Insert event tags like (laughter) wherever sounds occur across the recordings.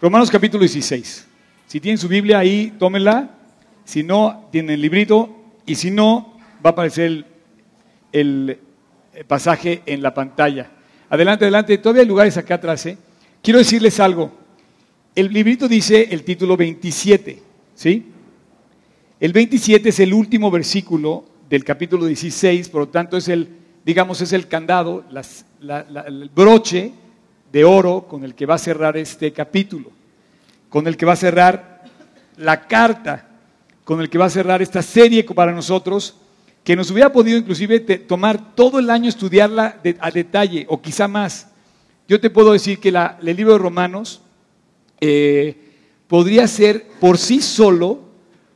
Romanos capítulo 16. Si tienen su Biblia ahí, tómenla. Si no, tienen el librito. Y si no, va a aparecer el, pasaje en la pantalla. Adelante, adelante. Todavía hay lugares acá atrás. ¿eh? Quiero decirles algo. El librito dice el título 27. ¿Sí? El 27 es el último versículo del capítulo 16, por lo tanto es el, digamos, es el candado, el broche de oro con el que va a cerrar este capítulo, con el que va a cerrar la carta, con el que va a cerrar esta serie para nosotros, que nos hubiera podido inclusive tomar todo el año estudiarla a detalle, o quizá más. Yo te puedo decir que el libro de Romanos eh, podría ser por sí solo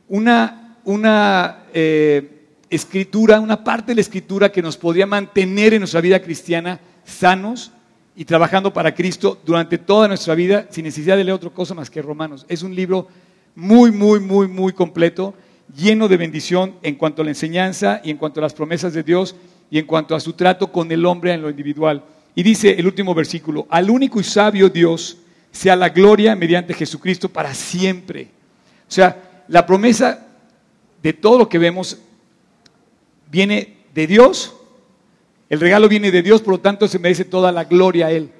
una, una eh, escritura, una parte de la escritura que nos podría mantener en nuestra vida cristiana sanos, y trabajando para Cristo durante toda nuestra vida sin necesidad de leer otra cosa más que Romanos. Es un libro muy, muy, muy, muy completo, lleno de bendición en cuanto a la enseñanza y en cuanto a las promesas de Dios y en cuanto a su trato con el hombre en lo individual. Y dice el último versículo, al único y sabio Dios sea la gloria mediante Jesucristo para siempre. O sea, la promesa de todo lo que vemos viene de Dios el regalo viene de Dios, por lo tanto se merece toda la gloria a Él.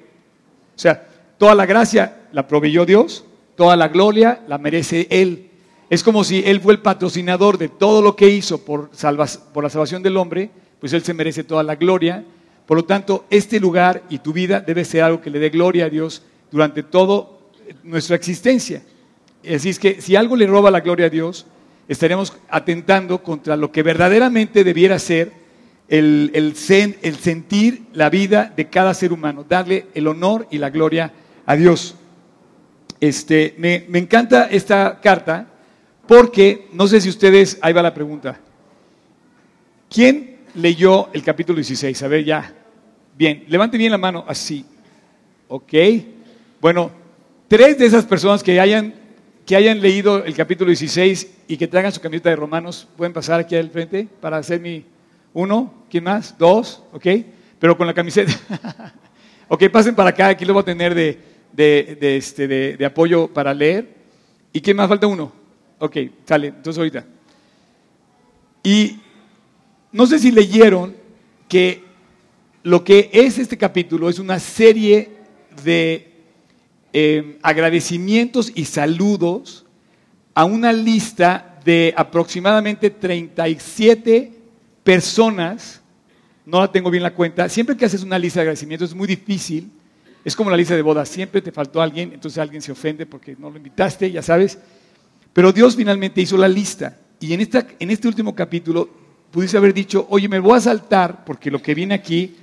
O sea, toda la gracia la proveyó Dios, toda la gloria la merece Él. Es como si Él fue el patrocinador de todo lo que hizo por, por la salvación del hombre, pues Él se merece toda la gloria. Por lo tanto, este lugar y tu vida debe ser algo que le dé gloria a Dios durante toda nuestra existencia. Así es que si algo le roba la gloria a Dios, estaremos atentando contra lo que verdaderamente debiera ser el, sentir la vida de cada ser humano, darle el honor y la gloria a Dios. Este, me, me encanta esta carta porque, no sé si ustedes, ahí va la pregunta, ¿quién leyó el capítulo 16? A ver, ya. Bien, levante bien la mano, así. Ok. Bueno, tres de esas personas que hayan, que hayan leído el capítulo 16 y que traigan su camiseta de Romanos, pueden pasar aquí al frente para hacer mi, uno, ¿quién más? Dos, ¿ok? Pero con la camiseta. (laughs) ok, pasen para acá, aquí lo voy a tener de, de, este, de, apoyo para leer. ¿Y quién más falta? Uno. Ok, sale, entonces ahorita. Y no sé si leyeron que lo que es este capítulo es una serie de em, agradecimientos y saludos a una lista de aproximadamente 37 personas, no la tengo bien la cuenta, siempre que haces una lista de agradecimientos es muy difícil, es como la lista de bodas, siempre te faltó alguien, entonces alguien se ofende porque no lo invitaste, ya sabes, pero Dios finalmente hizo la lista y en, esta, en este último capítulo pudiste haber dicho, oye, me voy a saltar porque lo que viene aquí,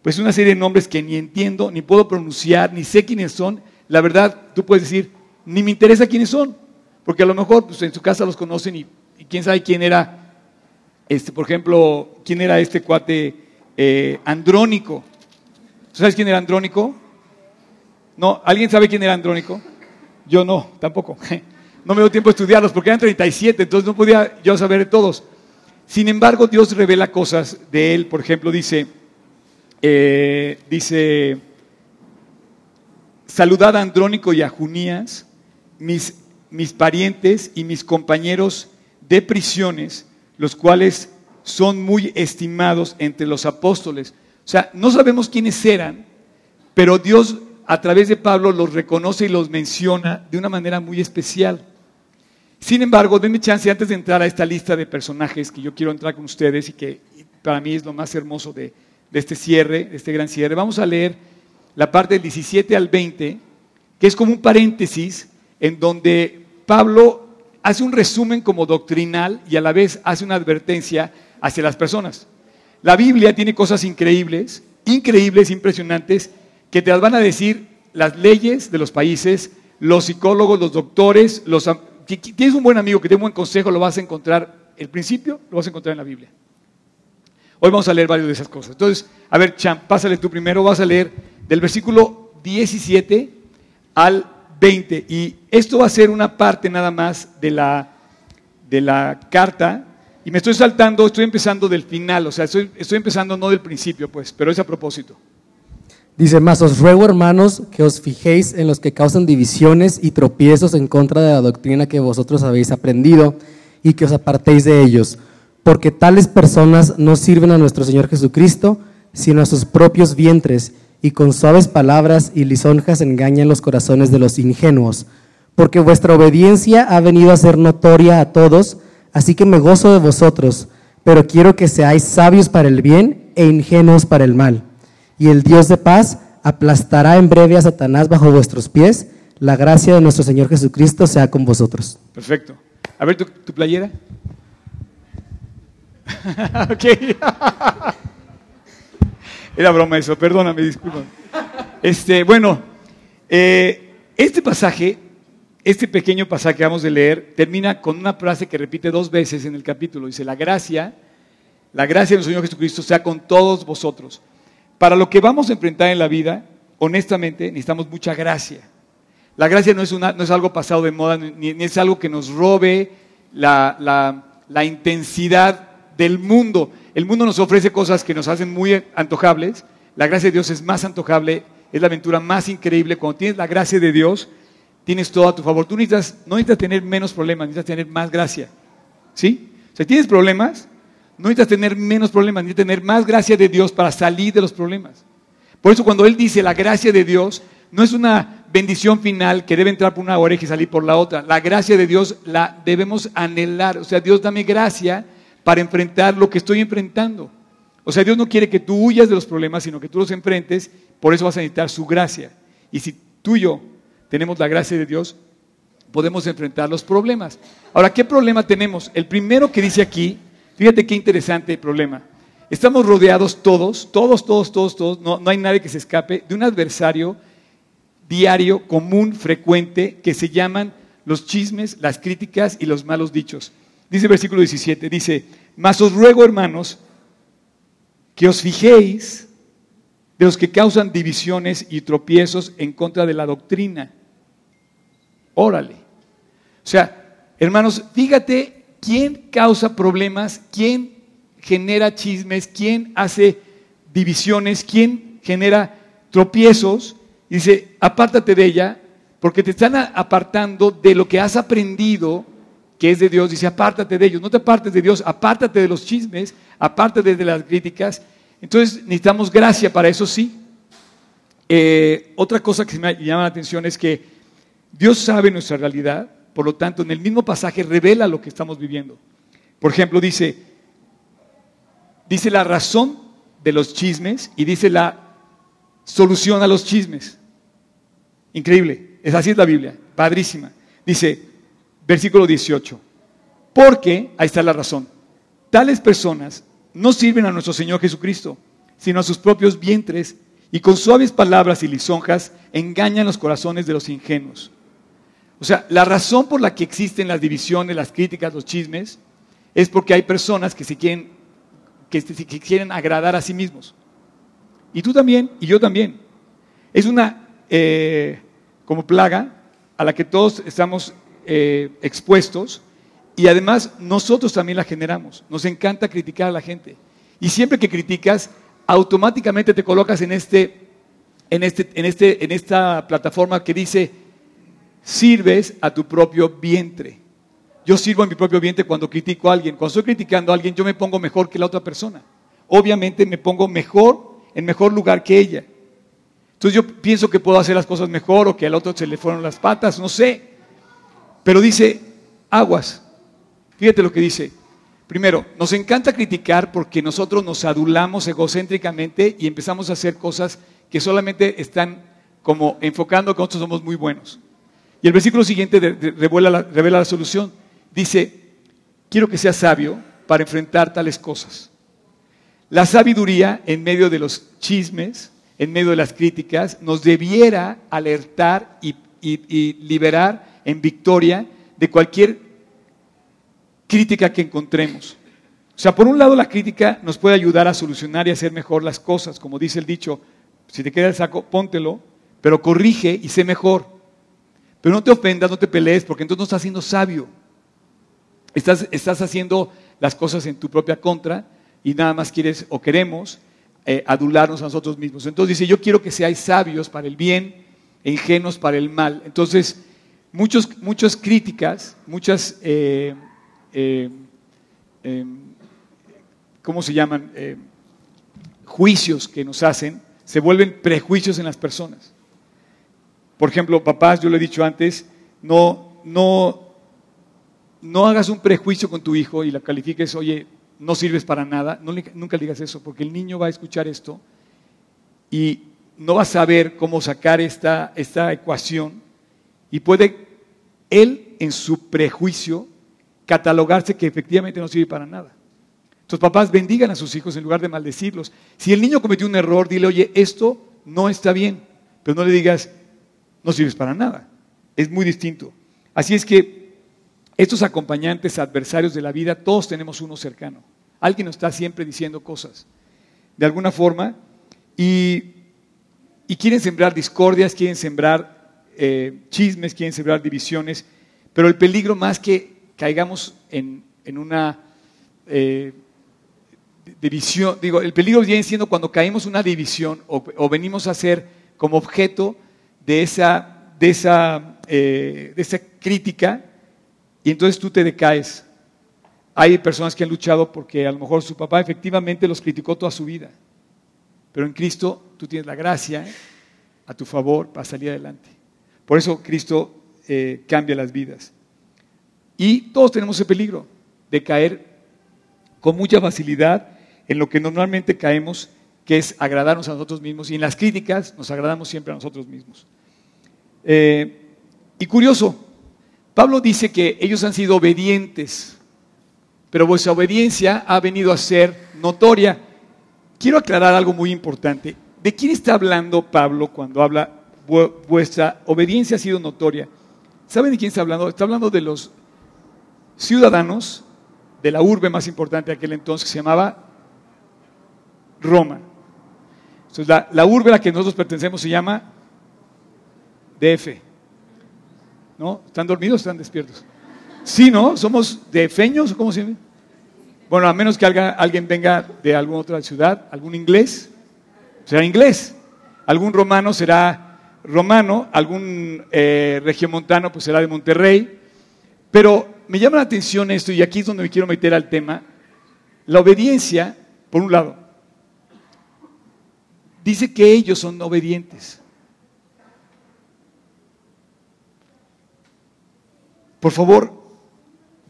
pues una serie de nombres que ni entiendo, ni puedo pronunciar, ni sé quiénes son, la verdad, tú puedes decir, ni me interesa quiénes son, porque a lo mejor pues, en su casa los conocen y quién sabe quién era este, por ejemplo, ¿quién era este cuate eh, Andrónico? ¿Sabes quién era Andrónico? No, ¿alguien sabe quién era Andrónico? Yo no, tampoco. (laughs) No me dio tiempo a estudiarlos porque eran 37, entonces no podía yo saber de todos. Sin embargo, Dios revela cosas de él. Por ejemplo, dice, eh, dice, saludad a Andrónico y a Junías, mis, mis parientes y mis compañeros de prisiones, los cuales son muy estimados entre los apóstoles. O sea, no sabemos quiénes eran, pero Dios a través de Pablo los reconoce y los menciona de una manera muy especial. Sin embargo, denme chance antes de entrar a esta lista de personajes que yo quiero entrar con ustedes y que para mí es lo más hermoso de, de este cierre, de este gran cierre. Vamos a leer la parte del 17 al 20, que es como un paréntesis en donde Pablo hace un resumen como doctrinal y a la vez hace una advertencia hacia las personas. La Biblia tiene cosas increíbles, increíbles, impresionantes, que te las van a decir las leyes de los países, los psicólogos, los doctores, los... tienes un buen amigo que te un buen consejo, lo vas a encontrar, el principio lo vas a encontrar en la Biblia. Hoy vamos a leer varias de esas cosas. Entonces, a ver, Cham, pásale tú primero, vas a leer del versículo 17 al 20. Y esto va a ser una parte nada más de la, de la carta. Y me estoy saltando, estoy empezando del final, o sea, estoy, estoy empezando no del principio, pues, pero es a propósito. Dice, más os ruego, hermanos, que os fijéis en los que causan divisiones y tropiezos en contra de la doctrina que vosotros habéis aprendido y que os apartéis de ellos, porque tales personas no sirven a nuestro Señor Jesucristo, sino a sus propios vientres, y con suaves palabras y lisonjas engañan los corazones de los ingenuos. Porque vuestra obediencia ha venido a ser notoria a todos, así que me gozo de vosotros, pero quiero que seáis sabios para el bien e ingenuos para el mal y el Dios de paz aplastará en breve a Satanás bajo vuestros pies. La gracia de nuestro Señor Jesucristo sea con vosotros. Perfecto. A ver tu, playera. (laughs) ok. Era broma eso, perdóname, disculpa. Este, bueno, eh, este pasaje, este pequeño pasaje que vamos a leer, termina con una frase que repite dos veces en el capítulo. Dice, la gracia, la gracia de nuestro Señor Jesucristo sea con todos vosotros. Para lo que vamos a enfrentar en la vida, honestamente, necesitamos mucha gracia. La gracia no es, una, no es algo pasado de moda, ni, ni es algo que nos robe la, la, la, intensidad del mundo. El mundo nos ofrece cosas que nos hacen muy antojables. La gracia de Dios es más antojable, es la aventura más increíble. Cuando tienes la gracia de Dios, tienes todo a tu favor. Tú necesitas, no necesitas tener menos problemas, necesitas tener más gracia. ¿Sí? O sea, tienes problemas, no necesitas tener menos problemas, necesitas tener más gracia de Dios para salir de los problemas. Por eso cuando Él dice la gracia de Dios, no es una bendición final que debe entrar por una oreja y salir por la otra. La gracia de Dios la debemos anhelar. O sea, Dios dame gracia para enfrentar lo que estoy enfrentando. O sea, Dios no quiere que tú huyas de los problemas, sino que tú los enfrentes. Por eso vas a necesitar su gracia. Y si tú y yo tenemos la gracia de Dios, podemos enfrentar los problemas. Ahora, ¿qué problema tenemos? El primero que dice aquí Fíjate qué interesante problema. Estamos rodeados todos, todos, todos, todos, todos, no, no hay nadie que se escape de un adversario diario, común, frecuente, que se llaman los chismes, las críticas y los malos dichos. Dice versículo 17, dice, mas os ruego, hermanos, que os fijéis de los que causan divisiones y tropiezos en contra de la doctrina. Órale. O sea, hermanos, fíjate ¿quién causa problemas? ¿Quién genera chismes? ¿Quién hace divisiones? ¿Quién genera tropiezos? dice, apártate de ella, porque te están apartando de lo que has aprendido, que es de Dios. Dice, apártate de ellos. No te apartes de Dios, apártate de los chismes, apártate de las críticas. Entonces necesitamos gracia para eso, sí. Eh, otra cosa que me llama la atención es que Dios sabe nuestra realidad, por lo tanto, en el mismo pasaje revela lo que estamos viviendo. Por ejemplo, dice, dice la razón de los chismes y dice la solución a los chismes. Increíble. Es así es la Biblia. Padrísima. Dice, versículo 18. Porque, ahí está la razón, tales personas no sirven a nuestro Señor Jesucristo, sino a sus propios vientres, y con suaves palabras y lisonjas engañan los corazones de los ingenuos. O sea, la razón por la que existen las divisiones, las críticas, los chismes, es porque hay personas que se quieren, que, quieren agradar a sí mismos. Y tú también, y yo también. Es una eh, como plaga a la que todos estamos eh, expuestos y además nosotros también la generamos. Nos encanta criticar a la gente. Y siempre que criticas, automáticamente te colocas en, este, en, este, en, este, en esta plataforma que dice, sirves a tu propio vientre. Yo sirvo a mi propio vientre cuando critico a alguien. Cuando estoy criticando a alguien, yo me pongo mejor que la otra persona. Obviamente me pongo mejor, en mejor lugar que ella. Entonces yo pienso que puedo hacer las cosas mejor o que al otro se le fueron las patas, no sé. Pero dice, aguas. Fíjate lo que dice. Primero, nos encanta criticar porque nosotros nos adulamos egocéntricamente y empezamos a hacer cosas que solamente están como enfocando que nosotros somos muy buenos. Y el versículo siguiente revela la, revela la solución. Dice, quiero que seas sabio para enfrentar tales cosas. La sabiduría en medio de los chismes, en medio de las críticas, nos debiera alertar y, y, liberar en victoria de cualquier crítica que encontremos. O sea, por un lado la crítica nos puede ayudar a solucionar y hacer mejor las cosas, como dice el dicho, si te queda el saco, póntelo, pero corrige y sé mejor. Pero no te ofendas, no te pelees, porque entonces no estás siendo sabio. Estás, estás haciendo las cosas en tu propia contra y nada más quieres o queremos eh, adularnos a nosotros mismos. Entonces dice, yo quiero que seáis sabios para el bien e ingenuos para el mal. Entonces, muchos, muchas críticas, muchas, eh, eh, em, ¿cómo se llaman? juicios que nos hacen, se vuelven prejuicios en las personas. Por ejemplo, papás, yo lo he dicho antes, no, no, no hagas un prejuicio con tu hijo y la califiques, oye, no sirves para nada, nunca le digas eso, porque el niño va a escuchar esto y no va a saber cómo sacar esta, esta ecuación y puede él en su prejuicio catalogarse que efectivamente no sirve para nada. Entonces, papás, bendigan a sus hijos en lugar de maldecirlos. Si el niño cometió un error, dile, oye, esto no está bien, pero no le digas, no sirves para nada. Es muy distinto. Así es que estos acompañantes adversarios de la vida, todos tenemos uno cercano. Alguien nos está siempre diciendo cosas, de alguna forma, y, quieren sembrar discordias, quieren sembrar eh, chismes, quieren sembrar divisiones, pero el peligro más que caigamos en, una eh, división, digo, el peligro viene siendo cuando caemos en una división o, venimos a ser como objeto de esa, de esa, eh, de esa crítica y entonces tú te decaes. Hay personas que han luchado porque a lo mejor su papá efectivamente los criticó toda su vida. Pero en Cristo tú tienes la gracia a tu favor para salir adelante. Por eso Cristo eh, cambia las vidas. Y todos tenemos ese peligro de caer con mucha facilidad en lo que normalmente caemos, que es agradarnos a nosotros mismos. Y en las críticas nos agradamos siempre a nosotros mismos. Eh, y curioso, Pablo dice que ellos han sido obedientes, pero vuestra obediencia ha venido a ser notoria. Quiero aclarar algo muy importante. ¿De quién está hablando Pablo cuando habla vuestra obediencia ha sido notoria? ¿Saben de quién está hablando? Está hablando de los ciudadanos de la urbe más importante de aquel entonces que se llamaba Roma. Entonces, la, la urbe a la que nosotros pertenecemos se llama DF. ¿No? ¿Están dormidos o están despiertos? Sí, ¿no? ¿Somos de feños o cómo se llama? Bueno, a menos que alguien venga de alguna otra ciudad, algún inglés, será inglés. Algún romano será romano, algún eh, regiomontano pues será de Monterrey. Pero me llama la atención esto, y aquí es donde me quiero meter al tema, la obediencia, por un lado, dice que ellos son obedientes. Por favor,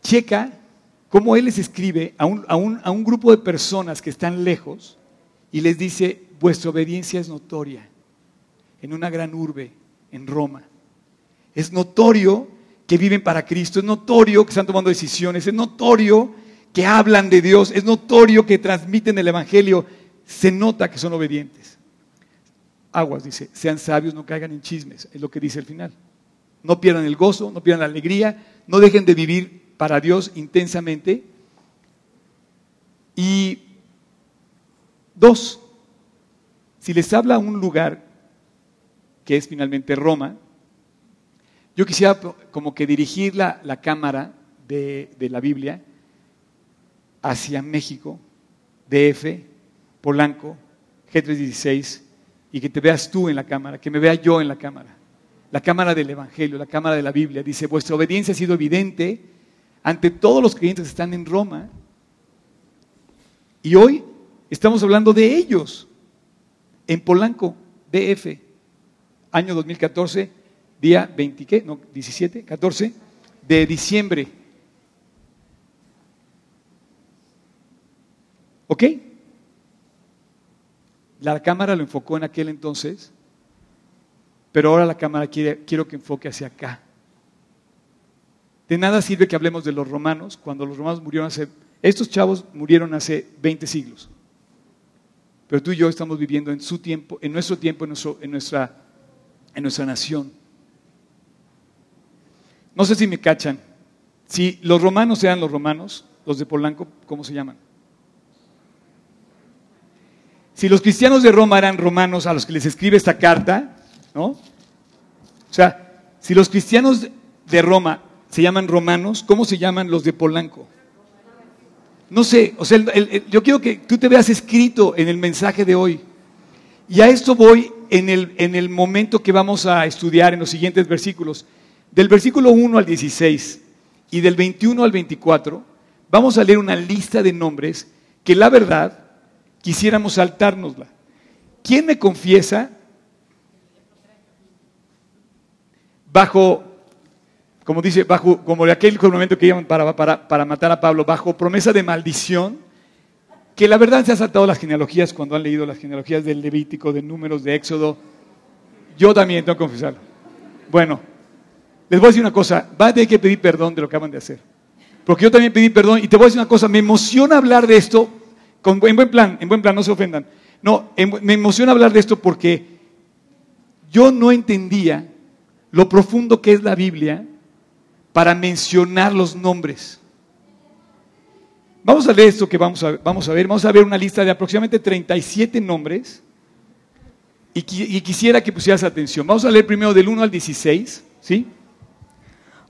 checa cómo él les escribe a un, a, un, grupo de personas que están lejos y les dice, vuestra obediencia es notoria en una gran urbe, en Roma. Es notorio que viven para Cristo, es notorio que están tomando decisiones, es notorio que hablan de Dios, es notorio que transmiten el Evangelio, se nota que son obedientes. Aguas, dice, sean sabios, no caigan en chismes, es lo que dice el final. No pierdan el gozo, no pierdan la alegría, no dejen de vivir para Dios intensamente. Y dos, si les habla un lugar que es finalmente Roma, yo quisiera como que dirigir la, cámara de, de, la Biblia hacia México, DF, Polanco, G316, y que te veas tú en la cámara, que me vea yo en la cámara la cámara del Evangelio, la cámara de la Biblia. Dice, vuestra obediencia ha sido evidente ante todos los creyentes que están en Roma. Y hoy estamos hablando de ellos, en Polanco, DF, año 2014, día 20, ¿qué? No, 17, 14 de diciembre. ¿Ok? La cámara lo enfocó en aquel entonces pero ahora la cámara quiere, quiero que enfoque hacia acá. De nada sirve que hablemos de los romanos cuando los romanos murieron hace... Estos chavos murieron hace 20 siglos. Pero tú y yo estamos viviendo en su tiempo, en nuestro tiempo, en, en, nuestra, en nuestra nación. No sé si me cachan. Si los romanos eran los romanos, los de Polanco, ¿cómo se llaman? Si los cristianos de Roma eran romanos a los que les escribe esta carta, ¿no? O sea, si los cristianos de Roma se llaman romanos, ¿cómo se llaman los de Polanco? no sé, o sea, yo quiero que tú te veas escrito en el mensaje de hoy. Y a esto voy en el, en el momento que vamos a estudiar en los siguientes versículos. Del versículo 1 al 16 y del 21 al 24, vamos a leer una lista de nombres que la verdad quisiéramos saltárnosla. ¿Quién me confiesa bajo, como dice, bajo, como de aquel momento que llaman para, para, para matar a Pablo, bajo promesa de maldición? Que la verdad se ha saltado las genealogías cuando han leído las genealogías del Levítico, de Números, de Éxodo. Yo también tengo que confesarlo. Bueno, les voy a decir una cosa, van a tener que pedir perdón de lo que acaban de hacer. Porque yo también pedí perdón y te voy a decir una cosa, me emociona hablar de esto, con, en buen plan, en buen plan, no se ofendan. No, me emociona hablar de esto porque yo no entendía lo profundo que es la Biblia para mencionar los nombres. Vamos a leer esto que vamos a, vamos a ver. Vamos a ver una lista de aproximadamente 37 nombres. Y, qui- y quisiera que pusieras atención. Vamos a leer primero del 1 al 16. ¿Sí?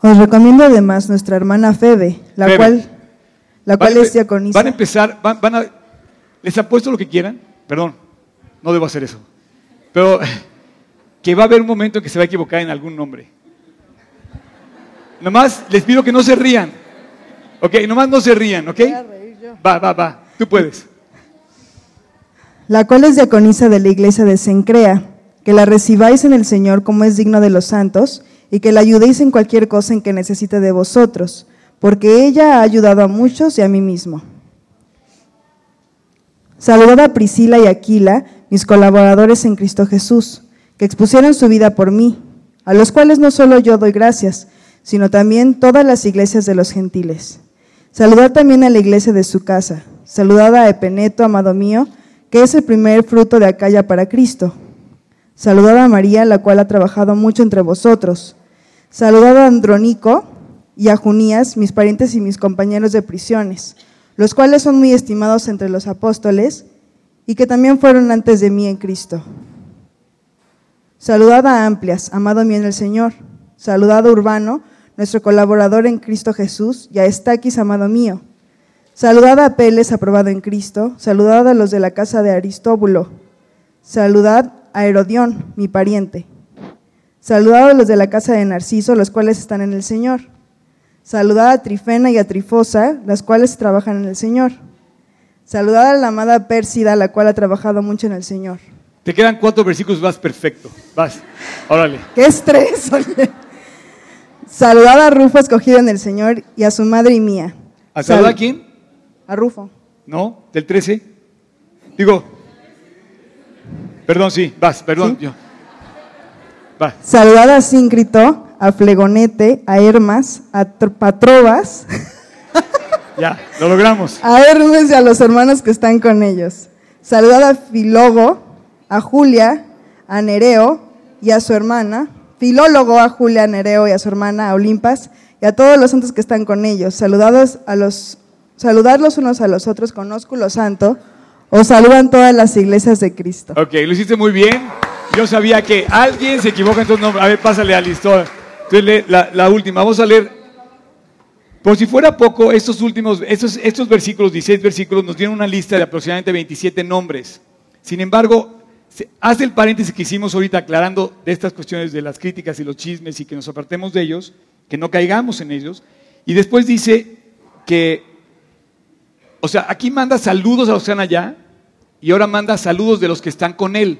Os recomiendo además nuestra hermana Febe, la Febe. cual, la cual Van es diaconisa. Van a empezar, van, van a, les apuesto lo que quieran. Perdón, no debo hacer eso. Pero (laughs) que va a haber un momento en que se va a equivocar en algún nombre. Nomás les pido que no se rían. Ok, nomás no se rían, ¿ok? Va, va, va. Tú puedes. la cual es diaconisa de la iglesia de Sencrea, que la recibáis en el Señor como es digno de los santos, y que la ayudéis en cualquier cosa en que necesite de vosotros, porque ella ha ayudado a muchos y a mí mismo. Saludad a Priscila y Aquila, mis colaboradores en Cristo Jesús, que expusieron su vida por mí, a los cuales no solo yo doy gracias, sino también todas las iglesias de los gentiles. Saludad también a la iglesia de su casa. Saludad a Epeneto, amado mío, que es el primer fruto de Acaya para Cristo. Saludad a María, la cual ha trabajado mucho entre vosotros. Saludad a Andrónico y a Junías, mis parientes y mis compañeros de prisiones, los cuales son muy estimados entre los apóstoles y que también fueron antes de mí en Cristo. Saludad a Amplias, amado mío en el Señor. Saludad a Urbano, nuestro colaborador en Cristo Jesús, y a Estaquis, amado mío. Saludad a Apeles, aprobado en Cristo. Saludad a los de la casa de Aristóbulo. Saludad a Herodión, mi pariente. Saludad a los de la casa de Narciso, los cuales están en el Señor. Saludad a Trifena y a Trifosa, las cuales trabajan en el Señor. Saludad a la amada Pérsida, la cual ha trabajado mucho en el Señor. Te quedan cuatro versículos, vas perfecto. Vas. Órale. ¡Qué estrés! (laughs) oye! Saludad a Rufo, escogido en el Señor, y a su madre y mía. ¿A Sal- saludar a quién? A Rufo. ¿No? ¿Del 13? Digo. Perdón, sí, vas, perdón. Yo. Va. Saludad a Síncrito, a Flegonete, a Hermas, a Tr- Patrobas, Ya, lo logramos. a Hermes y a los hermanos que están con ellos. Saludad a Filólogo, a Julia, a Nereo y a su hermana. Filólogo, a Julia, Nereo y a su hermana, Olimpas, y a todos los santos que están con ellos. Saludados a los, saludad los unos a los otros con ósculo santo. Os saludan todas las iglesias de Cristo. Ok, lo hiciste muy bien. Yo sabía que alguien se equivoca en tu nombre. A ver, pásale a listo. Entonces lee la, última. Vamos a leer. Por si fuera poco, estos últimos, estos, estos versículos, 16 versículos, nos dieron una lista de aproximadamente 27 nombres. Sin embargo, hace el paréntesis que hicimos ahorita aclarando de estas cuestiones de las críticas y los chismes y que nos apartemos de ellos, que no caigamos en ellos. Y después dice que o sea, aquí manda saludos a los que están allá y ahora manda saludos de los que están con él.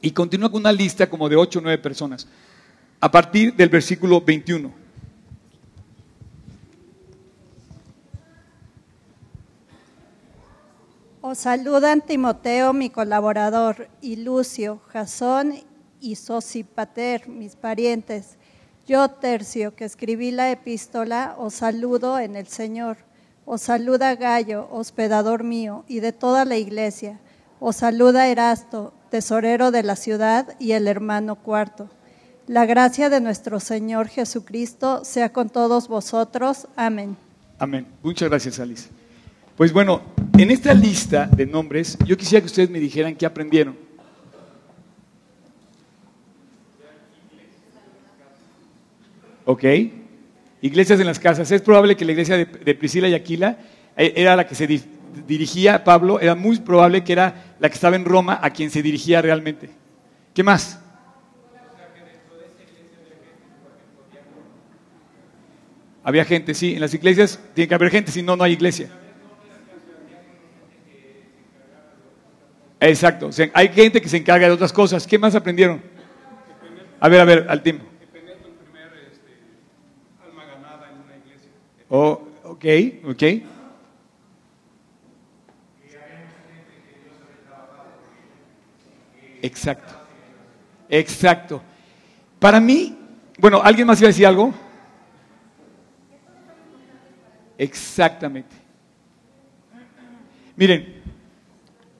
Y continúa con una lista como de 8 o 9 personas. A partir del versículo 21. Os saludan Timoteo, mi colaborador, y Lucio, Jasón y Sosipater, mis parientes. Yo, Tercio, que escribí la epístola, os saludo en el Señor. Os saluda Gallo, hospedador mío, y de toda la iglesia. Os saluda Erasto, tesorero de la ciudad, y el hermano cuarto. La gracia de nuestro Señor Jesucristo sea con todos vosotros. Amén. Amén. Muchas gracias, Alice. Pues bueno, en esta lista de nombres, yo quisiera que ustedes me dijeran qué aprendieron. Ok. Iglesias en las casas. Es probable que la iglesia de, Priscila y Aquila eh, era la que se di- dirigía Pablo, era muy probable que era la que estaba en Roma a quien se dirigía realmente. ¿Qué más? Había gente, sí, en las iglesias tiene que haber gente, si no, no hay iglesia. Exacto, hay gente que se encarga de otras cosas. ¿Qué más aprendieron? A ver, a ver, al tiempo. Oh, ok, ok. Exacto. Exacto. Para mí, bueno, ¿alguien más iba a decir algo? Exactamente. Miren,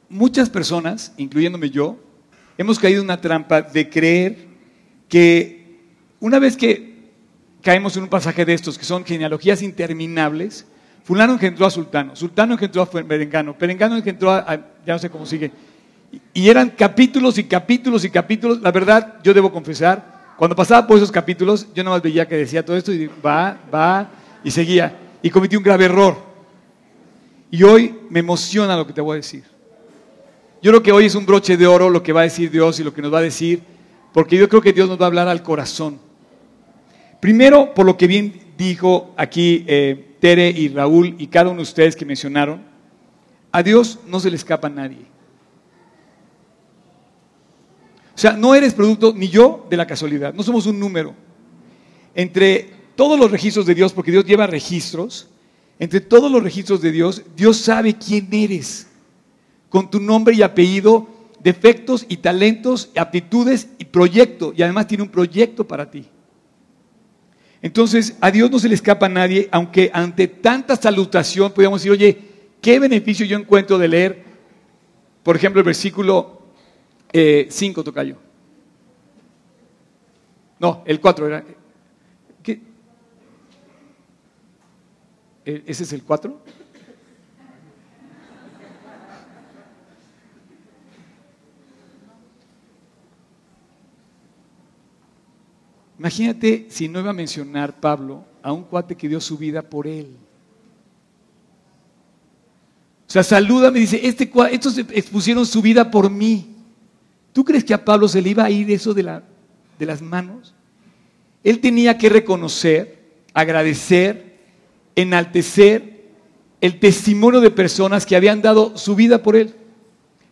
muchas personas, incluyéndome yo, hemos caído en una trampa de creer que una vez que caemos en un pasaje de estos, que son genealogías interminables, fulano engendró a sultano, sultano engendró a perengano, perengano engendró a, ya no sé cómo sigue, y eran capítulos y capítulos y capítulos, la verdad, yo debo confesar, cuando pasaba por esos capítulos, yo nada más veía que decía todo esto y va, va, y seguía, y cometí un grave error. Y hoy me emociona lo que te voy a decir. Yo creo que hoy es un broche de oro lo que va a decir Dios y lo que nos va a decir, porque yo creo que Dios nos va a hablar al corazón. Primero, por lo que bien dijo aquí eh, Tere y Raúl y cada uno de ustedes que mencionaron, a Dios no se le escapa a nadie. O sea, no eres producto ni yo de la casualidad, no somos un número. Entre todos los registros de Dios, porque Dios lleva registros, entre todos los registros de Dios, Dios sabe quién eres, con tu nombre y apellido, defectos y talentos, aptitudes y proyecto, y además tiene un proyecto para ti. Entonces, a Dios no se le escapa a nadie, aunque ante tanta salutación podríamos decir, oye, ¿qué beneficio yo encuentro de leer, por ejemplo, el versículo 5, tocayo? No, el 4 era. ¿E- ¿Ese es el 4? Imagínate si no iba a mencionar Pablo a un cuate que dio su vida por él. O sea, salúdame y dice, este, estos expusieron su vida por mí. ¿Tú crees que a Pablo se le iba a ir eso de, la- de las manos? Él tenía que reconocer, agradecer, enaltecer el testimonio de personas que habían dado su vida por él.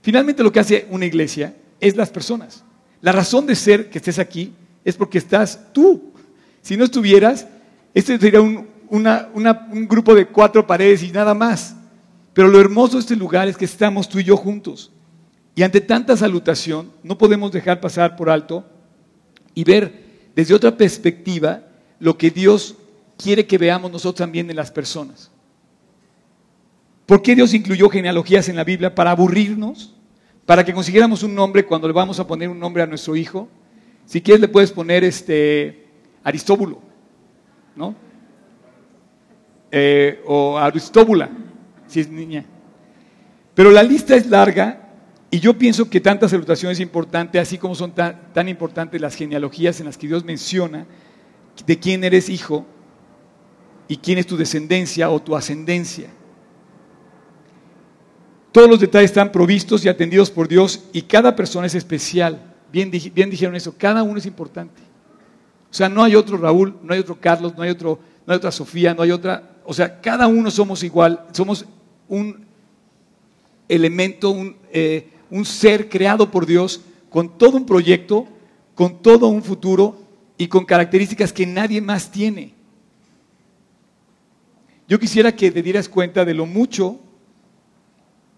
Finalmente lo que hace una iglesia es las personas. La razón de ser que estés aquí es porque estás tú. Si no estuvieras, este sería un, grupo de cuatro paredes y nada más. Pero lo hermoso de este lugar es que estamos tú y yo juntos. Y ante tanta salutación, no podemos dejar pasar por alto y ver desde otra perspectiva lo que Dios quiere que veamos nosotros también en las personas. ¿Por qué Dios incluyó genealogías en la Biblia? ¿Para aburrirnos? ¿Para que consiguiéramos un nombre cuando le vamos a poner un nombre a nuestro hijo? Si quieres le puedes poner este Aristóbulo, ¿no? Eh, o Aristóbula, si es niña. Pero la lista es larga y yo pienso que tanta salutación es importante, así como son tan, tan importantes las genealogías en las que Dios menciona de quién eres hijo y quién es tu descendencia o tu ascendencia. Todos los detalles están provistos y atendidos por Dios y cada persona es especial. Bien, dij- bien dijeron eso, cada uno es importante. O sea, no hay otro Raúl, no hay otro Carlos, no hay, otro, no hay otra Sofía, no hay otra... O sea, cada uno somos igual, somos un elemento, un, eh, un ser creado por Dios con todo un proyecto, con todo un futuro y con características que nadie más tiene. Yo quisiera que te dieras cuenta de lo mucho,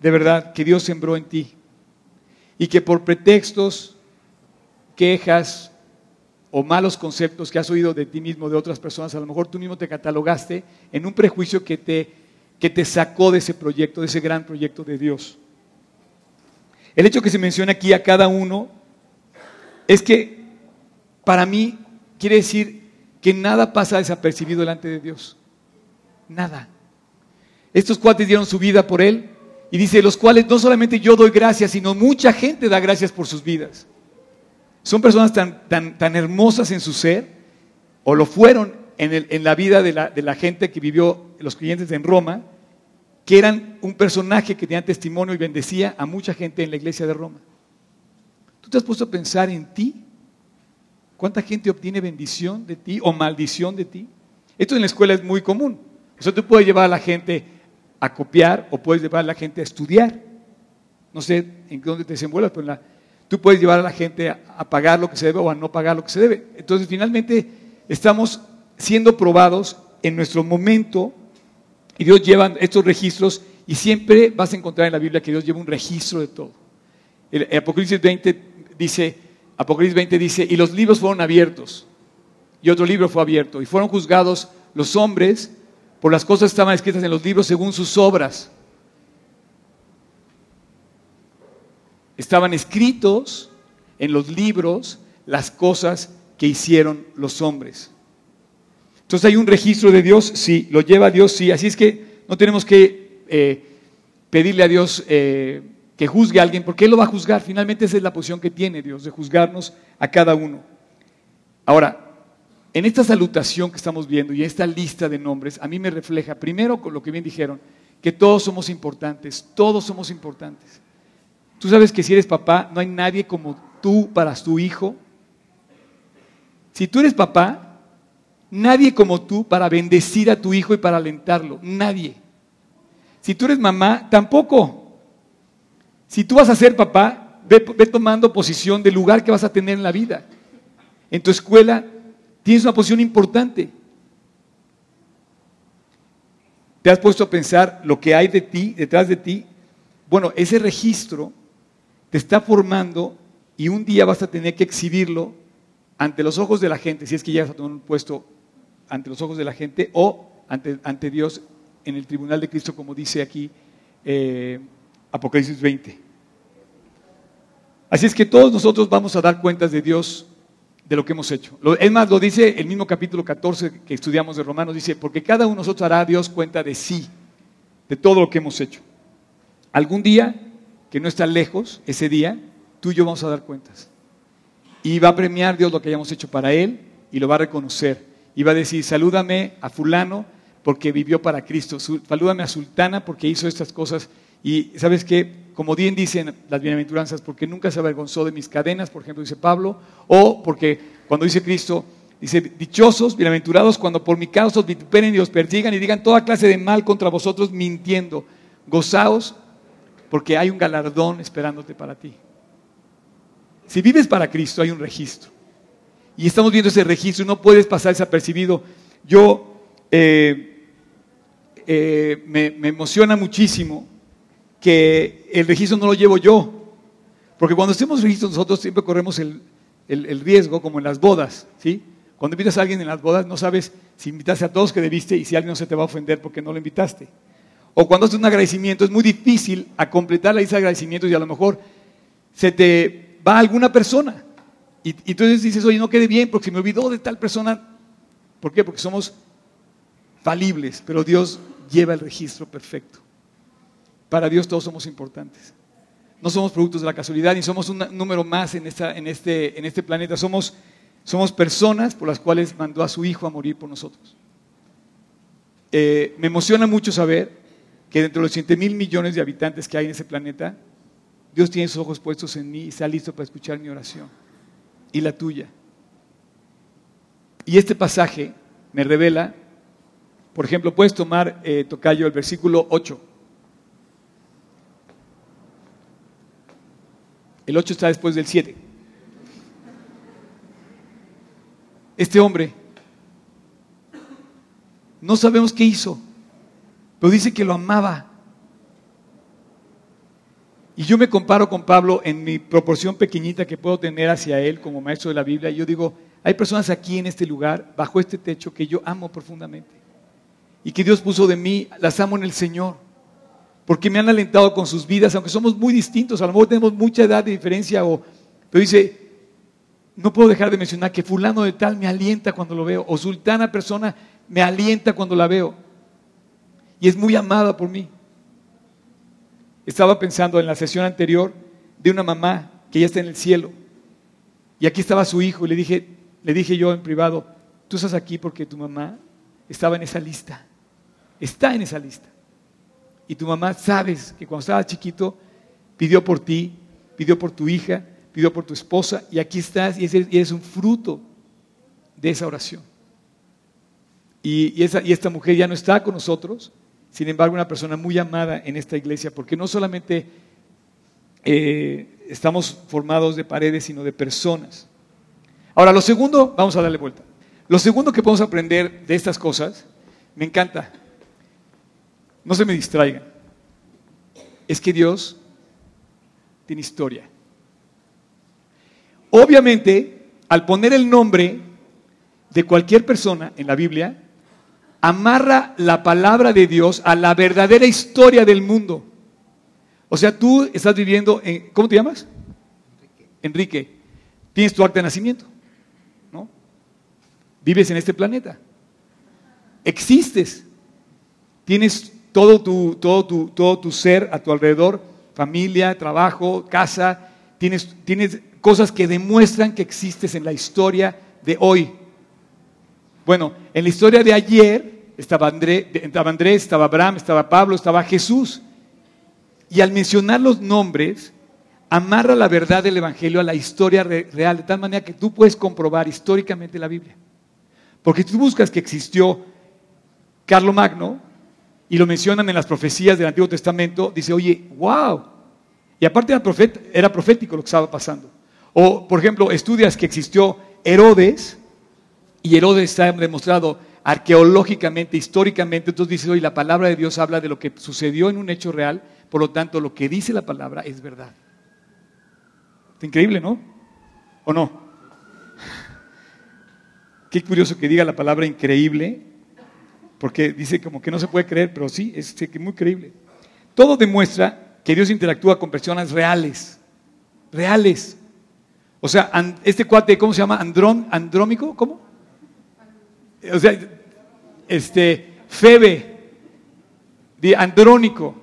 de verdad, que Dios sembró en ti. Y que por pretextos, quejas o malos conceptos que has oído de ti mismo, de otras personas, a lo mejor tú mismo te catalogaste en un prejuicio que te, que te sacó de ese proyecto, de ese gran proyecto de Dios. El hecho que se menciona aquí a cada uno es que para mí quiere decir que nada pasa desapercibido delante de Dios. Nada. Estos cuates dieron su vida por Él y dice, los cuales no solamente yo doy gracias, sino mucha gente da gracias por sus vidas. Son personas tan, tan, tan hermosas en su ser, o lo fueron en, el- en la vida de la, de la gente que vivió, los creyentes en Roma, que eran un personaje que tenía testimonio y bendecía a mucha gente en la iglesia de Roma. ¿Tú te has puesto a pensar en ti? ¿Cuánta gente obtiene bendición de ti o maldición de ti? Esto en la escuela es muy común. O sea, tú puedes llevar a la gente a copiar o puedes llevar a la gente a estudiar. No sé en dónde te desenvuelvas, pero en la, tú puedes llevar a la gente a, pagar lo que se debe o a no pagar lo que se debe. Entonces, finalmente, estamos siendo probados en nuestro momento y Dios lleva estos registros y siempre vas a encontrar en la Biblia que Dios lleva un registro de todo. El, Apocalipsis 20 dice, Apocalipsis 20 dice, y los libros fueron abiertos y otro libro fue abierto y fueron juzgados los hombres por las cosas que estaban escritas en los libros según sus obras. Estaban escritos en los libros las cosas que hicieron los hombres. Entonces hay un registro de Dios, sí, lo lleva Dios, sí. Así es que no tenemos que eh, pedirle a Dios eh, que juzgue a alguien, porque Él lo va a juzgar. Finalmente esa es la posición que tiene Dios, de juzgarnos a cada uno. Ahora, en esta salutación que estamos viendo y esta lista de nombres, a mí me refleja, primero con lo que bien dijeron, que todos somos importantes, todos somos importantes. Tú sabes que si eres papá, no hay nadie como tú para tu hijo. Si tú eres papá, nadie como tú para bendecir a tu hijo y para alentarlo, nadie. Si tú eres mamá, tampoco. Si tú vas a ser papá, ve tomando posición del lugar que vas a tener en la vida. En tu escuela, Tienes una posición importante. ¿Te has puesto a pensar lo que hay de ti, detrás de ti? Bueno, ese registro te está formando y un día vas a tener que exhibirlo ante los ojos de la gente, si es que llegas a tomar un puesto ante los ojos de la gente o ante, ante Dios en el tribunal de Cristo, como dice aquí eh, Apocalipsis 20. Así es que todos nosotros vamos a dar cuentas de Dios de lo que hemos hecho. Es más, lo dice el mismo capítulo 14 que estudiamos de Romanos, dice, porque cada uno de nosotros hará a Dios cuenta de sí, de todo lo que hemos hecho. Algún día, que no está lejos, ese día, tú y yo vamos a dar cuentas. Y va a premiar Dios lo que hayamos hecho para Él y lo va a reconocer. Y va a decir, salúdame a fulano porque vivió para Cristo, salúdame a Sultana porque hizo estas cosas. Y sabes qué, como bien dicen las bienaventuranzas, porque nunca se avergonzó de mis cadenas, por ejemplo, dice Pablo, o porque cuando dice Cristo, dice, dichosos, bienaventurados, cuando por mi causa os vituperen y os persigan y digan toda clase de mal contra vosotros mintiendo. Gozaos, porque hay un galardón esperándote para ti. Si vives para Cristo, hay un registro. Y estamos viendo ese registro no puedes pasar desapercibido. Yo eh, eh, me, me emociona muchísimo que el registro no lo llevo yo. Porque cuando hacemos registros nosotros siempre corremos el, riesgo, como en las bodas, ¿sí? Cuando invitas a alguien en las bodas no sabes si invitaste a todos que debiste y si alguien no se te va a ofender porque no lo invitaste. O cuando haces un agradecimiento es muy difícil a completar de agradecimientos y a lo mejor se te va alguna persona. Y, entonces dices, oye, no quede bien porque se me olvidó de tal persona. ¿Por qué? Porque somos falibles, pero Dios lleva el registro perfecto. Para Dios todos somos importantes. No somos productos de la casualidad ni somos un número más en, en, este, en este, planeta. Somos, somos, personas por las cuales mandó a su Hijo a morir por nosotros. Eh, me emociona mucho saber que dentro de los 7 mil millones de habitantes que hay en ese planeta, Dios tiene sus ojos puestos en mí y está listo para escuchar mi oración y la tuya. Y este pasaje me revela, por ejemplo, puedes tomar, eh, Tocayo, el versículo 8. El 8 está después del 7. Este hombre, no sabemos qué hizo, pero dice que lo amaba. Y yo me comparo con Pablo en mi proporción pequeñita que puedo tener hacia él como maestro de la Biblia. Y yo digo, hay personas aquí en este lugar, bajo este techo, que yo amo profundamente. Y que Dios puso de mí, las amo en el Señor porque me han alentado con sus vidas, aunque somos muy distintos, a lo mejor tenemos mucha edad de diferencia, o, pero dice, no puedo dejar de mencionar que fulano de tal me alienta cuando lo veo, o sultana persona me alienta cuando la veo, y es muy amada por mí. Estaba pensando en la sesión anterior de una mamá que ya está en el cielo, y aquí estaba su hijo, y le dije, le dije yo en privado, tú estás aquí porque tu mamá estaba en esa lista, está en esa lista. y tu mamá sabes que cuando estaba chiquito pidió por ti, pidió por tu hija, pidió por tu esposa y aquí estás y eres, un fruto de esa oración. Y, esa, y esta mujer ya no está con nosotros, sin embargo una persona muy amada en esta iglesia, porque no solamente eh, estamos formados de paredes, sino de personas. Ahora, lo segundo, vamos a darle vuelta. Lo segundo que podemos aprender de estas cosas, me encanta, no se me distraigan, es que Dios tiene historia. Obviamente, al poner el nombre de cualquier persona en la Biblia, amarra la palabra de Dios a la verdadera historia del mundo. O sea, tú estás viviendo en, ¿cómo te llamas? Enrique. Enrique. Tienes tu acta de nacimiento, ¿no? Vives en este planeta. Existes. Tienes todo tu, todo tu, todo tu ser a tu alrededor, familia, trabajo, casa. Tienes, tienes cosas que demuestran que existes en la historia de hoy. Bueno, en la historia de ayer estaba, André, estaba Andrés, estaba Abraham, estaba Pablo, estaba Jesús. Y al mencionar los nombres, amarra la verdad del Evangelio a la historia real, de tal manera que tú puedes comprobar históricamente la Biblia. Porque tú buscas que existió Carlo Magno, y lo mencionan en las profecías del Antiguo Testamento, dice, oye, wow. Y aparte era, era profético lo que estaba pasando. O, por ejemplo, estudias que existió Herodes, y Herodes está demostrado arqueológicamente, históricamente, entonces dice, oye, la palabra de Dios habla de lo que sucedió en un hecho real, por lo tanto, lo que dice la palabra es verdad. Está increíble, ¿no? ¿O no? Qué curioso que diga la palabra increíble, porque dice como que no se puede creer, pero sí, es muy creíble. Todo demuestra que Dios interactúa con personas reales, reales. O sea, este cuate, ¿cómo se llama? Andrón, ¿Andrómico? ¿Cómo? O sea, este, Febe, Andrónico,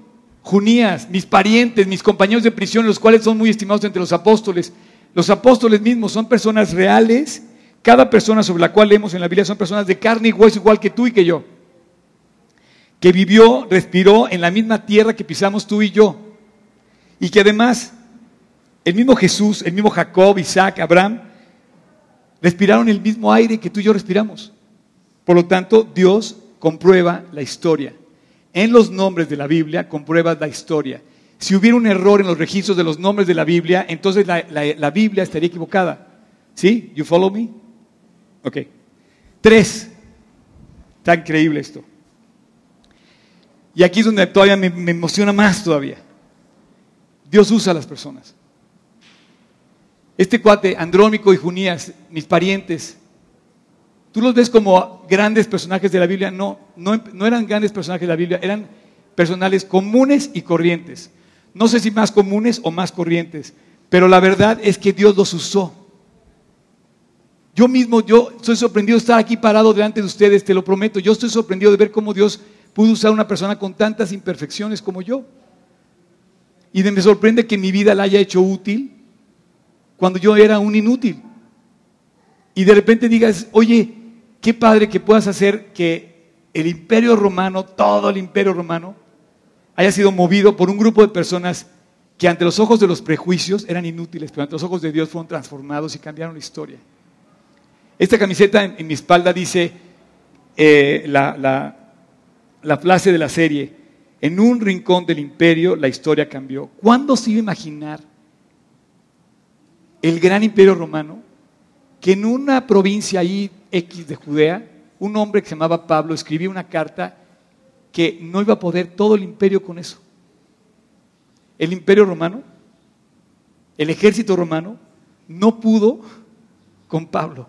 Junías, mis parientes, mis compañeros de prisión, los cuales son muy estimados entre los apóstoles. Los apóstoles mismos son personas reales. Cada persona sobre la cual leemos en la Biblia son personas de carne y hueso igual que tú y que yo. Que vivió, respiró en la misma tierra que pisamos tú y yo. Y que además el mismo Jesús, el mismo Jacob, Isaac, Abraham, respiraron el mismo aire que tú y yo respiramos. Por lo tanto, Dios comprueba la historia en los nombres de la Biblia compruebas la historia. Si hubiera un error en los registros de los nombres de la Biblia, entonces la, Biblia estaría equivocada. ¿Sí? ¿You follow me? Ok. Tres. Está increíble esto. Y aquí es donde todavía me, me emociona más todavía. Dios usa a las personas. Este cuate, Andrómico y Junías, mis parientes, ¿Tú los ves como grandes personajes de la Biblia? No, no, eran grandes personajes de la Biblia, eran personales comunes y corrientes. No sé si más comunes o más corrientes, pero la verdad es que Dios los usó. Yo mismo, yo estoy sorprendido de estar aquí parado delante de ustedes, te lo prometo. Yo estoy sorprendido de ver cómo Dios pudo usar a una persona con tantas imperfecciones como yo. Y me sorprende que mi vida la haya hecho útil cuando yo era un inútil. Y de repente digas, oye, qué padre que puedas hacer que el imperio romano, todo el imperio romano, haya sido movido por un grupo de personas que ante los ojos de los prejuicios eran inútiles, pero ante los ojos de Dios fueron transformados y cambiaron la historia. Esta camiseta en, mi espalda dice eh, la, frase de la serie, en un rincón del imperio la historia cambió. ¿Cuándo se iba a imaginar el gran imperio romano que en una provincia ahí X de Judea, un hombre que se llamaba Pablo escribía una carta que no iba a poder todo el imperio con eso. El imperio romano, el ejército romano, no pudo con Pablo.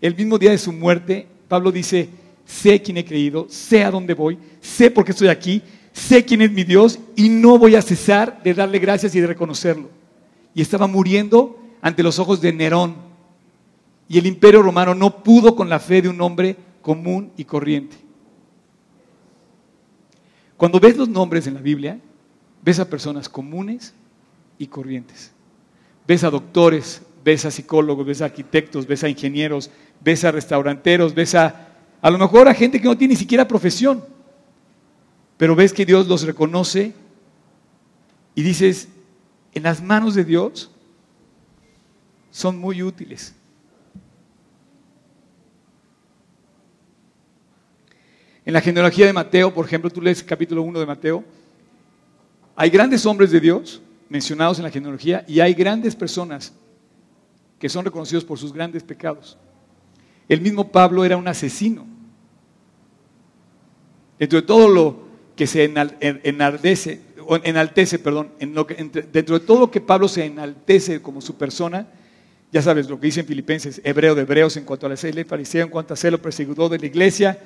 El mismo día de su muerte, Pablo dice, sé quién he creído, sé a dónde voy, sé por qué estoy aquí, sé quién es mi Dios y no voy a cesar de darle gracias y de reconocerlo. Y estaba muriendo ante los ojos de Nerón, y el imperio romano no pudo con la fe de un hombre común y corriente. Cuando ves los nombres en la Biblia, ves a personas comunes y corrientes. Ves a doctores, ves a psicólogos, ves a arquitectos, ves a ingenieros, ves a restauranteros, ves a a lo mejor a gente que no tiene ni siquiera profesión. pero ves que Dios los reconoce y dices, en las manos de Dios son muy útiles. En la genealogía de Mateo, por ejemplo, tú lees capítulo 1 de Mateo, hay grandes hombres de Dios mencionados en la genealogía y hay grandes personas que son reconocidos por sus grandes pecados. El mismo Pablo era un asesino. Dentro de todo lo que se enaltece, perdón, dentro de todo lo que Pablo se enaltece como su persona, ya sabes lo que dice en Filipenses, hebreo de hebreos, en cuanto a la ley fariseo, en cuanto a celo perseguidor de la iglesia,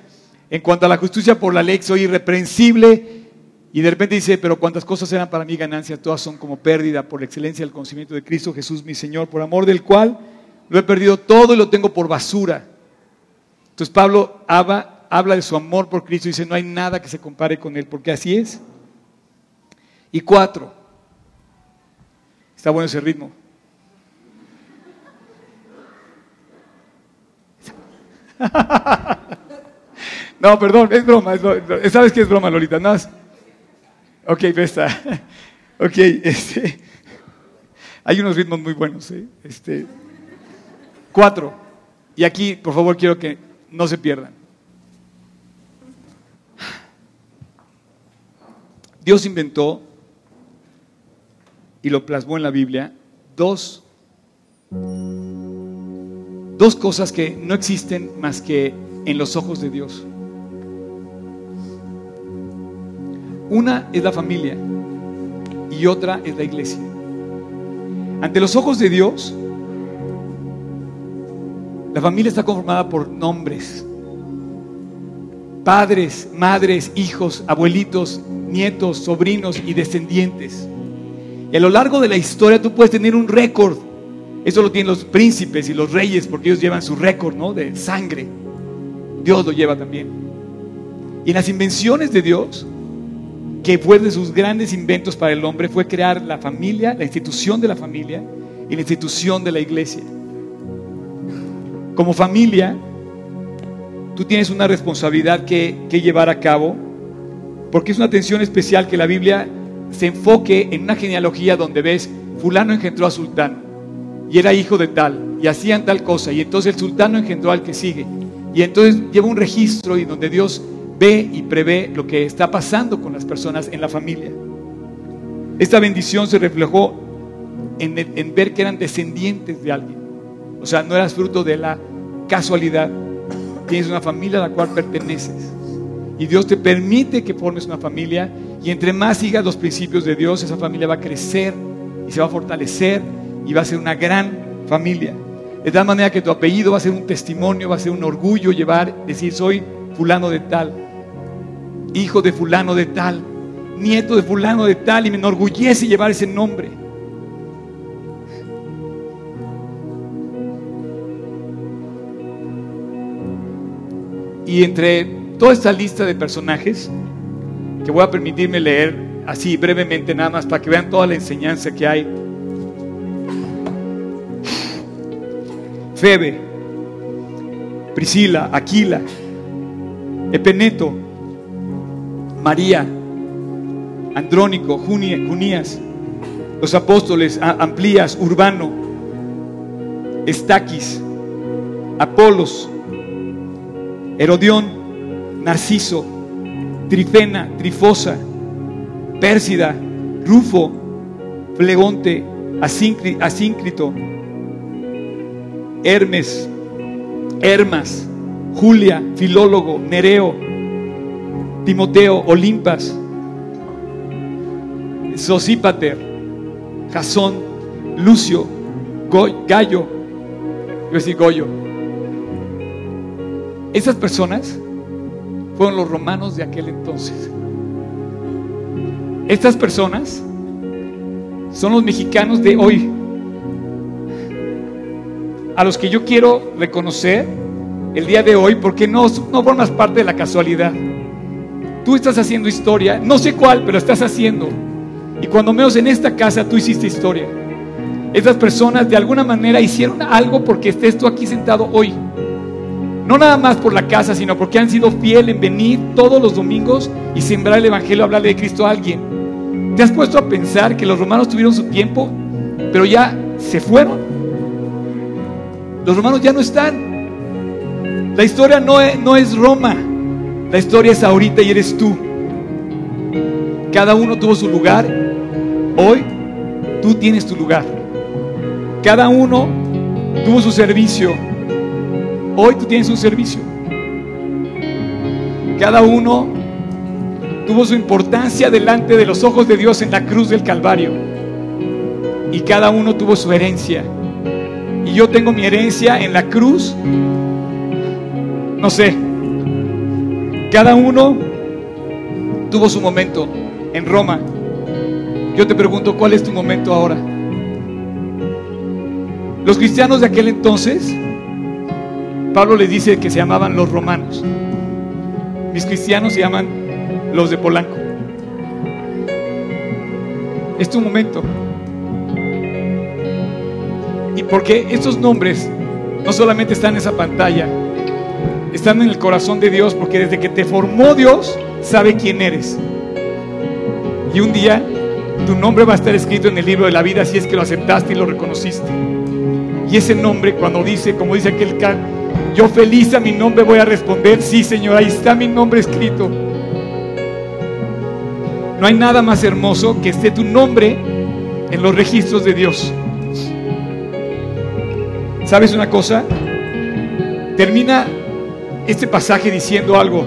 en cuanto a la justicia por la ley, soy irreprensible. Y de repente dice, pero cuantas cosas eran para mí ganancia, todas son como pérdida por la excelencia del conocimiento de Cristo Jesús, mi Señor, por amor del cual lo he perdido todo y lo tengo por basura. Entonces Pablo habla, habla de su amor por Cristo y dice, no hay nada que se compare con él, porque así es. Y cuatro, está bueno ese ritmo. (laughs) No, perdón, es broma. ¿Sabes qué es broma, Lolita? No, Ok, está. (laughs) Ok, este. Hay unos ritmos muy buenos. ¿eh? Este, cuatro. Y aquí, por favor, quiero que no se pierdan. Dios inventó y lo plasmó en la Biblia dos, dos cosas que no existen más que en los ojos de Dios. Una es la familia y otra es la iglesia. Ante los ojos de Dios, la familia está conformada por nombres. Padres, madres, hijos, abuelitos, nietos, sobrinos y descendientes. Y a lo largo de la historia tú puedes tener un récord. Eso lo tienen los príncipes y los reyes porque ellos llevan su récord, ¿no? De sangre. Dios lo lleva también. Y en las invenciones de Dios, que fue de sus grandes inventos para el hombre, fue crear la familia, la institución de la familia y la institución de la iglesia. Como familia, tú tienes una responsabilidad que, llevar a cabo, porque es una atención especial que la Biblia se enfoque en una genealogía donde ves, fulano engendró a sultano, y era hijo de tal, y hacían tal cosa, y entonces el sultano engendró al que sigue, y entonces lleva un registro y donde Dios ve y prevé lo que está pasando con las personas en la familia. Esta bendición se reflejó en, ver que eran descendientes de alguien. O sea, no eras fruto de la casualidad. Tienes una familia a la cual perteneces. Y Dios te permite que formes una familia y entre más sigas los principios de Dios, esa familia va a crecer y se va a fortalecer y va a ser una gran familia. De tal manera que tu apellido va a ser un testimonio, va a ser un orgullo llevar, decir, soy fulano de tal, hijo de fulano de tal, nieto de fulano de tal, y me enorgullece llevar ese nombre. Y entre toda esta lista de personajes, que voy a permitirme leer así brevemente nada más para que vean toda la enseñanza que hay. Febe, Priscila, Aquila, Epeneto, María, Andrónico, Junías, los apóstoles, Amplías, Urbano, Estaquis, Apolos, Herodión, Narciso, Trifena, Trifosa, Pérsida, Rufo, Flegonte, Asíncrito, Hermes, Hermas, Julia, Filólogo, Nereo, Timoteo, Olimpas, Sosípater, Jasón, Lucio, Gallo, yo decir Goyo. Esas personas fueron los romanos de aquel entonces. Estas personas son los mexicanos de hoy, a los que yo quiero reconocer el día de hoy porque no, no formas parte de la casualidad. Tú estás haciendo historia, no sé cuál, pero estás haciendo. Y cuando menos en esta casa tú hiciste historia. Estas personas de alguna manera hicieron algo porque estés tú aquí sentado hoy. No nada más por la casa, sino porque han sido fiel en venir todos los domingos y sembrar el Evangelio, hablarle de Cristo a alguien. ¿Te has puesto a pensar que los romanos tuvieron su tiempo, pero ya se fueron? Los romanos ya no están. La historia no es, no es Roma. La historia es ahorita y eres tú. Cada uno tuvo su lugar. Hoy tú tienes tu lugar. Cada uno tuvo su servicio. Hoy tú tienes un servicio. Cada uno tuvo su importancia delante de los ojos de Dios en la cruz del Calvario. Y cada uno tuvo su herencia. Y yo tengo mi herencia en la cruz. No sé. Cada uno tuvo su momento en Roma. Yo te pregunto, ¿cuál es tu momento ahora? Los cristianos de aquel entonces, Pablo les dice que se llamaban los romanos. Mis cristianos se llaman los de Polanco. Es tu momento. Y porque estos nombres no solamente están en esa pantalla, están en el corazón de Dios, porque desde que te formó Dios, sabe quién eres. Y un día tu nombre va a estar escrito en el libro de la vida si es que lo aceptaste y lo reconociste. Y ese nombre, cuando dice, como dice aquel can, yo feliz a mi nombre voy a responder, sí Señor, ahí está mi nombre escrito. No hay nada más hermoso que esté tu nombre en los registros de Dios. ¿Sabes una cosa? Termina este pasaje diciendo algo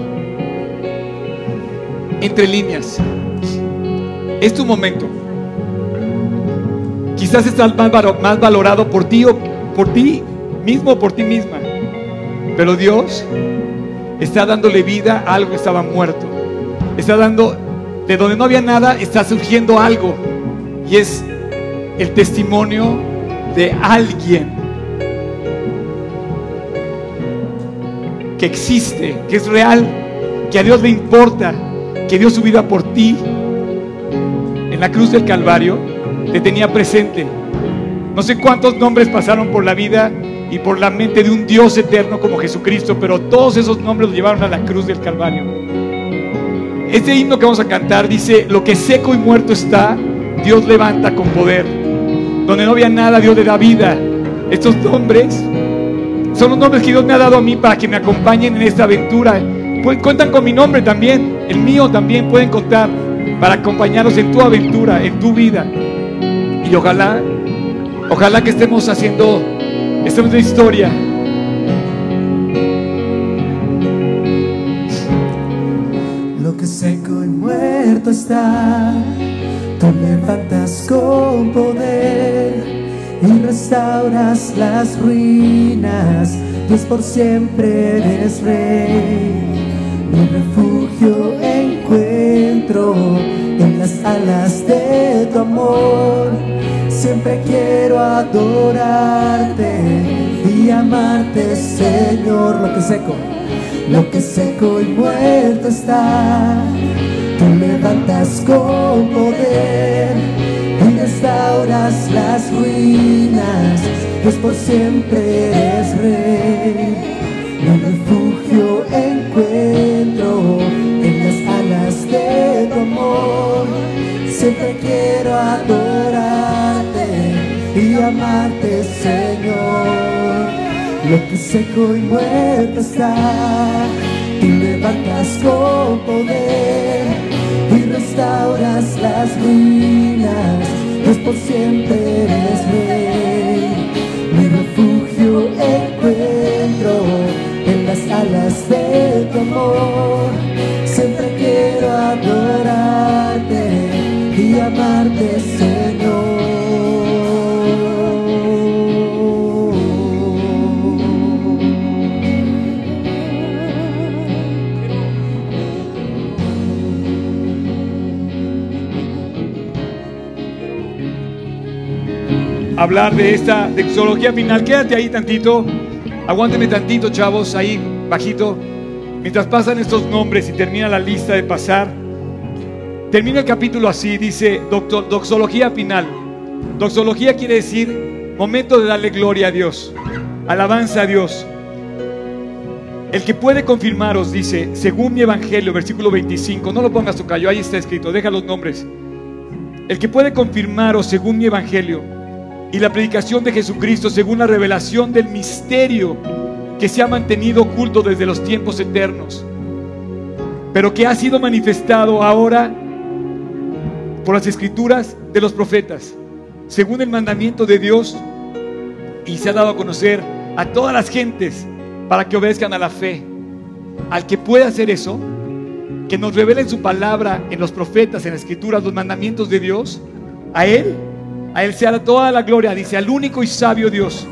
entre líneas. Es tu momento. Quizás estás más, más valorado por ti o por ti mismo o por ti misma. Pero Dios está dándole vida a algo que estaba muerto. Está dando, de donde no había nada, está surgiendo algo. Y es el testimonio de alguien que existe, que es real, que a Dios le importa, que dio su vida por ti. En la cruz del Calvario te tenía presente. No sé cuántos nombres pasaron por la vida y por la mente de un Dios eterno como Jesucristo, pero todos esos nombres los llevaron a la cruz del Calvario. Este himno que vamos a cantar dice, lo que seco y muerto está, Dios levanta con poder. Donde no había nada, Dios le da vida. Estos nombres son los nombres que Dios me ha dado a mí para que me acompañen en esta aventura. Cuentan con mi nombre también, el mío también pueden contar para acompañarnos en tu aventura, en tu vida. Y ojalá, ojalá que estemos haciendo, estemos de historia. Lo que seco y muerto está, tú levantas con poder y restauras las ruinas, Dios por siempre eres rey. Mi refugio encuentro en las alas de tu amor. Siempre quiero adorarte y amarte, Señor. Lo que seco, lo que seco y muerto está, tú levantas con poder restauras las ruinas. Dios por siempre eres rey. Mi refugio encuentro en las alas de tu amor. Siempre quiero adorarte y amarte, Señor. Lo que seco y muerto está, tú levantas con poder y restauras las ruinas. Dios por siempre eres rey. Mi refugio encuentro en las alas de tu amor. Siempre quiero adorarte y amarte, hablar de esta doxología final. Quédate ahí tantito, aguánteme tantito, chavos, ahí bajito. Mientras pasan estos nombres y termina la lista de pasar, termina el capítulo así, dice doxología final. Doxología quiere decir momento de darle gloria a Dios, alabanza a Dios. El que puede confirmaros, dice, según mi evangelio, versículo 25, no lo pongas tu callo, ahí está escrito, deja los nombres. El que puede confirmaros, según mi evangelio, y la predicación de Jesucristo, según la revelación del misterio que se ha mantenido oculto desde los tiempos eternos, pero que ha sido manifestado ahora por las escrituras de los profetas, según el mandamiento de Dios, y se ha dado a conocer a todas las gentes para que obedezcan a la fe. Al que puede hacer eso, que nos revele en su palabra, en los profetas, en las escrituras, los mandamientos de Dios, a Él, a Él sea toda la gloria, dice, al único y sabio Dios,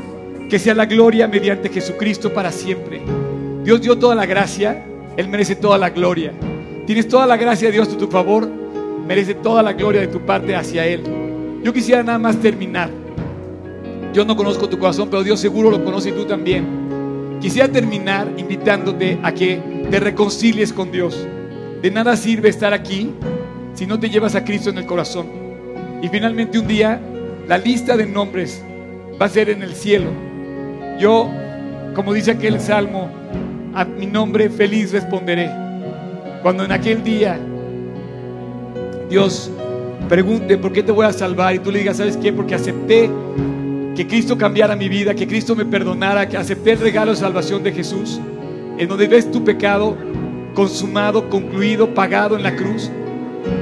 que sea la gloria mediante Jesucristo para siempre. Dios dio toda la gracia, Él merece toda la gloria. Tienes toda la gracia de Dios a tu favor, merece toda la gloria de tu parte hacia Él. Yo quisiera nada más terminar. Yo no conozco tu corazón, pero Dios seguro lo conoce y tú también. Quisiera terminar invitándote a que te reconcilies con Dios. De nada sirve estar aquí si no te llevas a Cristo en el corazón. Y finalmente un día la lista de nombres va a ser en el cielo. Yo, como dice aquel salmo, a mi nombre feliz responderé. Cuando en aquel día Dios pregunte por qué te voy a salvar y tú le digas, ¿sabes qué? Porque acepté que Cristo cambiara mi vida, que Cristo me perdonara, que acepté el regalo de salvación de Jesús, en donde ves tu pecado consumado, concluido, pagado en la cruz,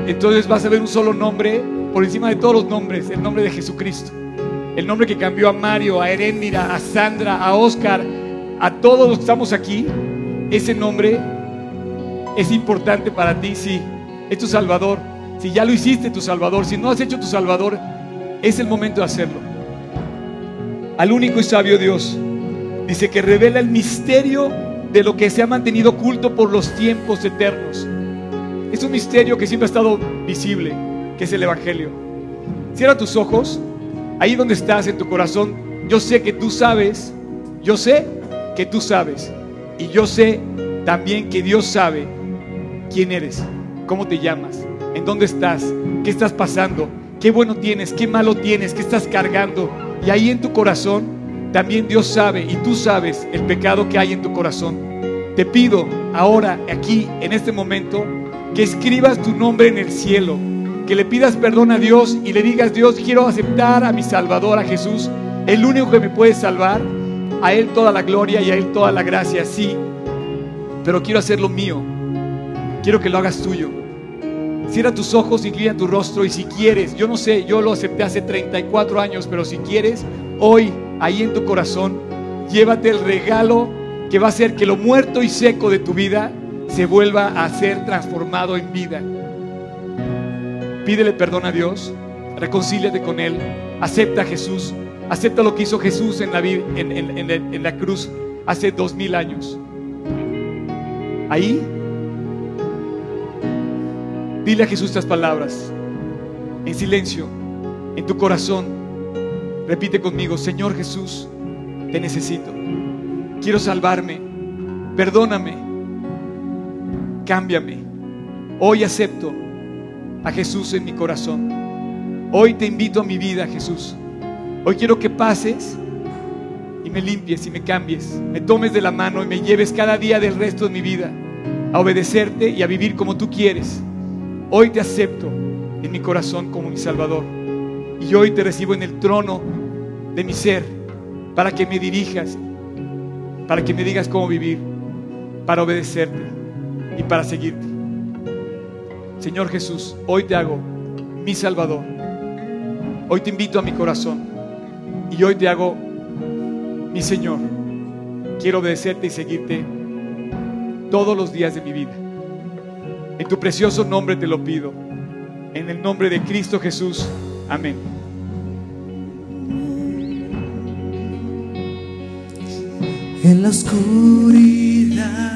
entonces vas a ver un solo nombre por encima de todos los nombres, el nombre de Jesucristo. El nombre que cambió a Mario, a Eréndira, a Sandra, a Oscar, a todos los que estamos aquí, ese nombre es importante para ti, sí, es tu Salvador. Si ya lo hiciste tu Salvador, si no has hecho tu Salvador, es el momento de hacerlo al único y sabio Dios. Dice que revela el misterio de lo que se ha mantenido oculto por los tiempos eternos. Es un misterio que siempre ha estado visible, que es el Evangelio. Cierra tus ojos, ahí donde estás en tu corazón. Yo sé que tú sabes, yo sé que tú sabes. Y yo sé también que Dios sabe quién eres, cómo te llamas, en dónde estás, qué estás pasando, qué bueno tienes, qué malo tienes, qué estás cargando, y ahí en tu corazón también Dios sabe y tú sabes el pecado que hay en tu corazón. Te pido ahora, aquí, en este momento, que escribas tu nombre en el cielo, que le pidas perdón a Dios y le digas, Dios, quiero aceptar a mi Salvador, a Jesús, el único que me puede salvar. A Él toda la gloria y a Él toda la gracia, sí. Pero quiero hacerlo mío. Quiero que lo hagas tuyo. Cierra tus ojos, inclina tu rostro y si quieres, yo no sé, yo lo acepté hace 34 años, pero si quieres, hoy, ahí en tu corazón, llévate el regalo que va a hacer que lo muerto y seco de tu vida se vuelva a ser transformado en vida. Pídele perdón a Dios, reconcíliate con Él, acepta a Jesús, acepta lo que hizo Jesús en la, en, la cruz hace dos mil años. Ahí Dile a Jesús estas palabras en silencio, en tu corazón. Repite conmigo, Señor Jesús, te necesito. Quiero salvarme. Perdóname. Cámbiame. Hoy acepto a Jesús en mi corazón. Hoy te invito a mi vida, Jesús. Hoy quiero que pases y me limpies y me cambies. Me tomes de la mano y me lleves cada día del resto de mi vida a obedecerte y a vivir como tú quieres. Hoy te acepto en mi corazón como mi Salvador. Y hoy te recibo en el trono de mi ser para que me dirijas, para que me digas cómo vivir, para obedecerte y para seguirte. Señor Jesús, hoy te hago mi Salvador. Hoy te invito a mi corazón y hoy te hago mi Señor. Quiero obedecerte y seguirte todos los días de mi vida. En tu precioso nombre te lo pido. En el nombre de Cristo Jesús. Amén. En la oscuridad